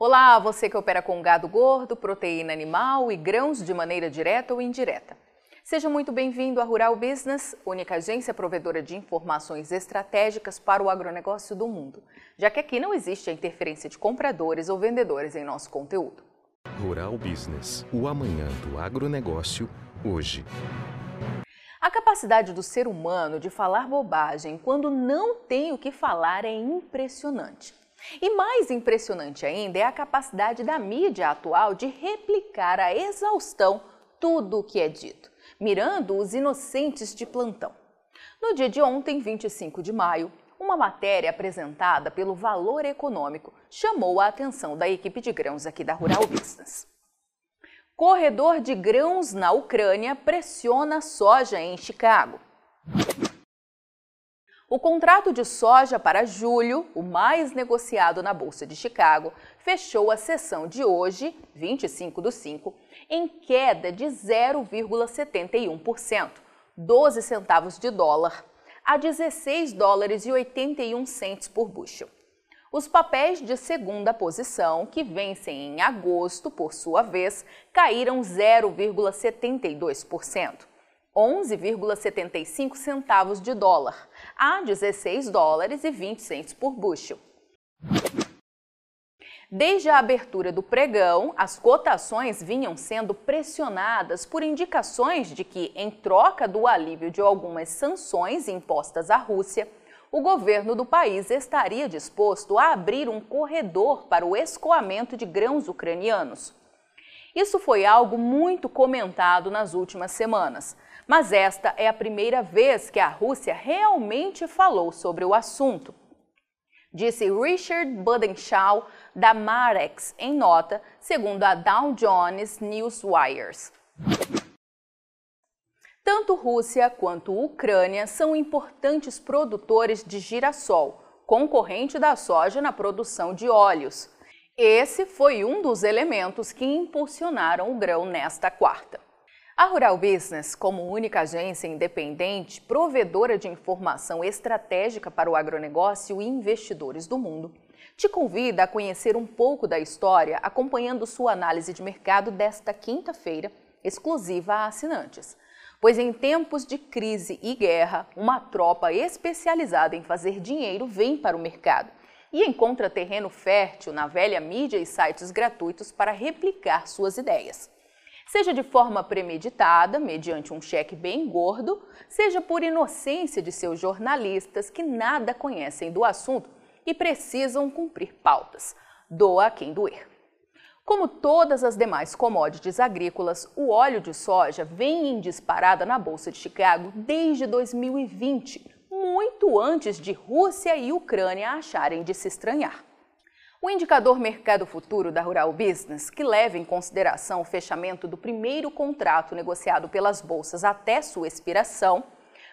Olá, você que opera com gado gordo, proteína animal e grãos de maneira direta ou indireta. Seja muito bem-vindo à Rural Business, única agência provedora de informações estratégicas para o agronegócio do mundo, já que aqui não existe a interferência de compradores ou vendedores em nosso conteúdo. Rural Business, o amanhã do agronegócio, hoje. A capacidade do ser humano de falar bobagem quando não tem o que falar é impressionante. E mais impressionante ainda é a capacidade da mídia atual de replicar a exaustão tudo o que é dito, mirando os inocentes de plantão. No dia de ontem, 25 de maio, uma matéria apresentada pelo Valor Econômico chamou a atenção da equipe de grãos aqui da Rural Business. Corredor de grãos na Ucrânia pressiona soja em Chicago. O contrato de soja para julho, o mais negociado na Bolsa de Chicago, fechou a sessão de hoje, 25 do 5, em queda de 0,71%, 12 centavos de dólar, a 16 dólares e 81 centes por bushel. Os papéis de segunda posição, que vencem em agosto, por sua vez, caíram 0,72%. 11,75 centavos de dólar, a 16 dólares e 20 centos por bushel. Desde a abertura do pregão, as cotações vinham sendo pressionadas por indicações de que, em troca do alívio de algumas sanções impostas à Rússia, o governo do país estaria disposto a abrir um corredor para o escoamento de grãos ucranianos. Isso foi algo muito comentado nas últimas semanas, mas esta é a primeira vez que a Rússia realmente falou sobre o assunto. Disse Richard Budenshaw, da Marex, em nota, segundo a Dow Jones Newswires. Tanto Rússia quanto Ucrânia são importantes produtores de girassol, concorrente da soja na produção de óleos. Esse foi um dos elementos que impulsionaram o grão nesta quarta. A Rural Business, como única agência independente, provedora de informação estratégica para o agronegócio e investidores do mundo, te convida a conhecer um pouco da história acompanhando sua análise de mercado desta quinta-feira, exclusiva a assinantes. Pois em tempos de crise e guerra, uma tropa especializada em fazer dinheiro vem para o mercado e encontra terreno fértil na velha mídia e sites gratuitos para replicar suas ideias seja de forma premeditada, mediante um cheque bem gordo, seja por inocência de seus jornalistas que nada conhecem do assunto e precisam cumprir pautas. Doa a quem doer. Como todas as demais commodities agrícolas, o óleo de soja vem em disparada na Bolsa de Chicago desde 2020, muito antes de Rússia e Ucrânia acharem de se estranhar. O indicador Mercado Futuro da Rural Business, que leva em consideração o fechamento do primeiro contrato negociado pelas bolsas até sua expiração,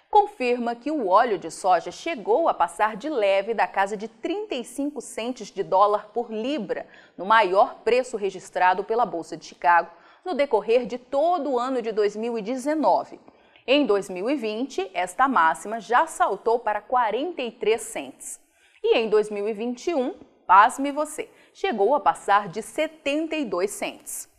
confirma que o óleo de soja chegou a passar de leve da casa de 35 centes de dólar por libra, no maior preço registrado pela Bolsa de Chicago no decorrer de todo o ano de 2019. Em 2020, esta máxima já saltou para 43 centes. E em 2021, pasme você, chegou a passar de 72 cents.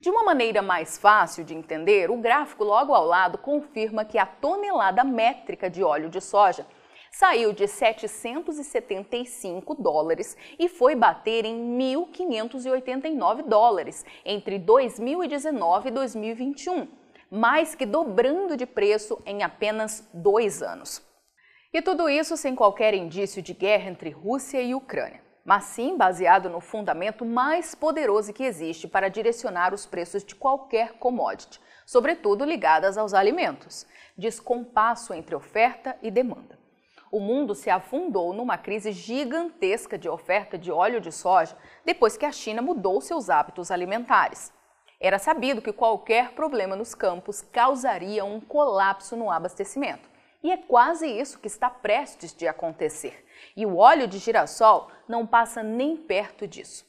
De uma maneira mais fácil de entender, o gráfico logo ao lado confirma que a tonelada métrica de óleo de soja saiu de 775 dólares e foi bater em 1.589 dólares entre 2019 e 2021, mais que dobrando de preço em apenas dois anos. E tudo isso sem qualquer indício de guerra entre Rússia e Ucrânia mas sim baseado no fundamento mais poderoso que existe para direcionar os preços de qualquer commodity, sobretudo ligadas aos alimentos: descompasso entre oferta e demanda. O mundo se afundou numa crise gigantesca de oferta de óleo de soja depois que a China mudou seus hábitos alimentares. Era sabido que qualquer problema nos campos causaria um colapso no abastecimento. E é quase isso que está prestes de acontecer. E o óleo de girassol não passa nem perto disso.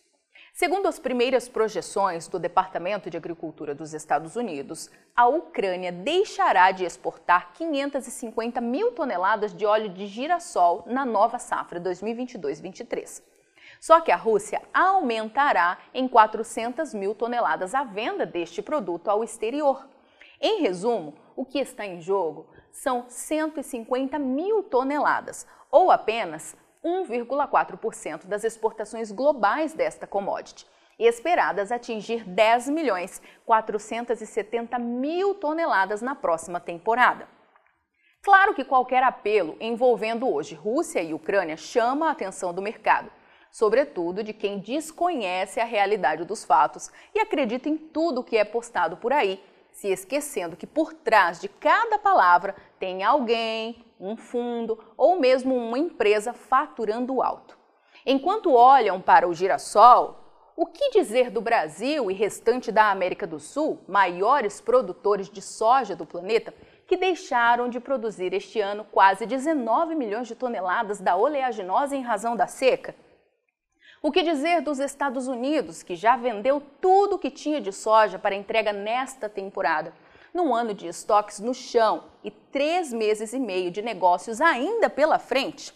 Segundo as primeiras projeções do Departamento de Agricultura dos Estados Unidos, a Ucrânia deixará de exportar 550 mil toneladas de óleo de girassol na nova safra 2022-23. Só que a Rússia aumentará em 400 mil toneladas a venda deste produto ao exterior. Em resumo, o que está em jogo são 150 mil toneladas, ou apenas 1,4% das exportações globais desta commodity, esperadas atingir 10 milhões 470 mil toneladas na próxima temporada. Claro que qualquer apelo envolvendo hoje Rússia e Ucrânia chama a atenção do mercado, sobretudo de quem desconhece a realidade dos fatos e acredita em tudo que é postado por aí, se esquecendo que por trás de cada palavra tem alguém, um fundo ou mesmo uma empresa faturando alto. Enquanto olham para o girassol, o que dizer do Brasil e restante da América do Sul, maiores produtores de soja do planeta, que deixaram de produzir este ano quase 19 milhões de toneladas da oleaginosa em razão da seca? O que dizer dos Estados Unidos, que já vendeu tudo o que tinha de soja para entrega nesta temporada? num ano de estoques no chão e três meses e meio de negócios ainda pela frente.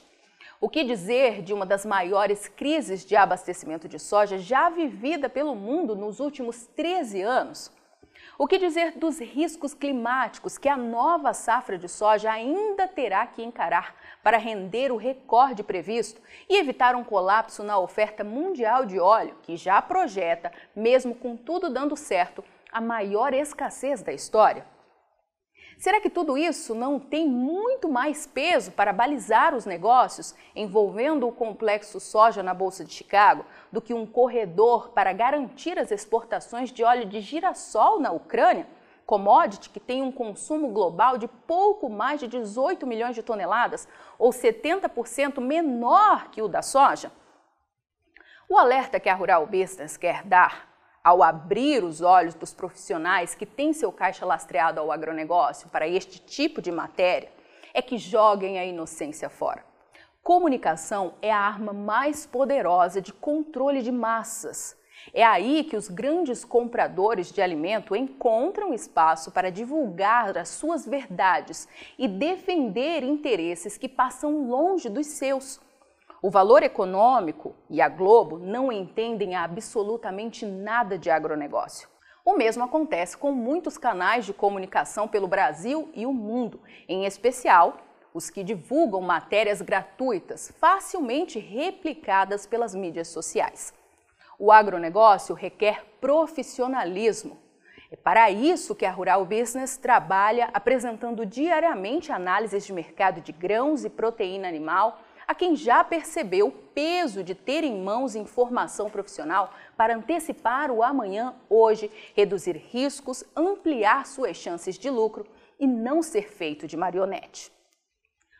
O que dizer de uma das maiores crises de abastecimento de soja já vivida pelo mundo nos últimos 13 anos? O que dizer dos riscos climáticos que a nova safra de soja ainda terá que encarar para render o recorde previsto e evitar um colapso na oferta mundial de óleo, que já projeta, mesmo com tudo dando certo, a maior escassez da história? Será que tudo isso não tem muito mais peso para balizar os negócios envolvendo o complexo soja na Bolsa de Chicago do que um corredor para garantir as exportações de óleo de girassol na Ucrânia? Commodity que tem um consumo global de pouco mais de 18 milhões de toneladas, ou 70% menor que o da soja? O alerta que a Rural Business quer dar ao abrir os olhos dos profissionais que têm seu caixa lastreado ao agronegócio para este tipo de matéria, é que joguem a inocência fora. Comunicação é a arma mais poderosa de controle de massas. É aí que os grandes compradores de alimento encontram espaço para divulgar as suas verdades e defender interesses que passam longe dos seus. O valor econômico e a Globo não entendem absolutamente nada de agronegócio. O mesmo acontece com muitos canais de comunicação pelo Brasil e o mundo, em especial os que divulgam matérias gratuitas, facilmente replicadas pelas mídias sociais. O agronegócio requer profissionalismo. É para isso que a Rural Business trabalha apresentando diariamente análises de mercado de grãos e proteína animal a quem já percebeu o peso de ter em mãos informação profissional para antecipar o amanhã hoje, reduzir riscos, ampliar suas chances de lucro e não ser feito de marionete.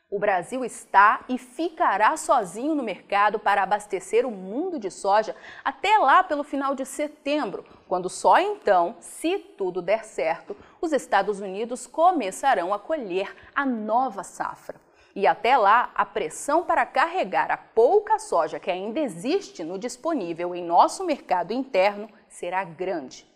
O Brasil está e ficará sozinho no mercado para abastecer o mundo de soja até lá pelo final de setembro, quando só então, se tudo der certo, os Estados Unidos começarão a colher a nova safra. E até lá, a pressão para carregar a pouca soja que ainda existe no disponível em nosso mercado interno será grande.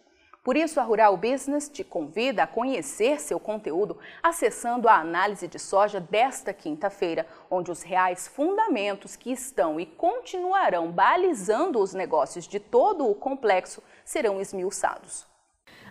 Por isso, a Rural Business te convida a conhecer seu conteúdo acessando a análise de soja desta quinta-feira, onde os reais fundamentos que estão e continuarão balizando os negócios de todo o complexo serão esmiuçados.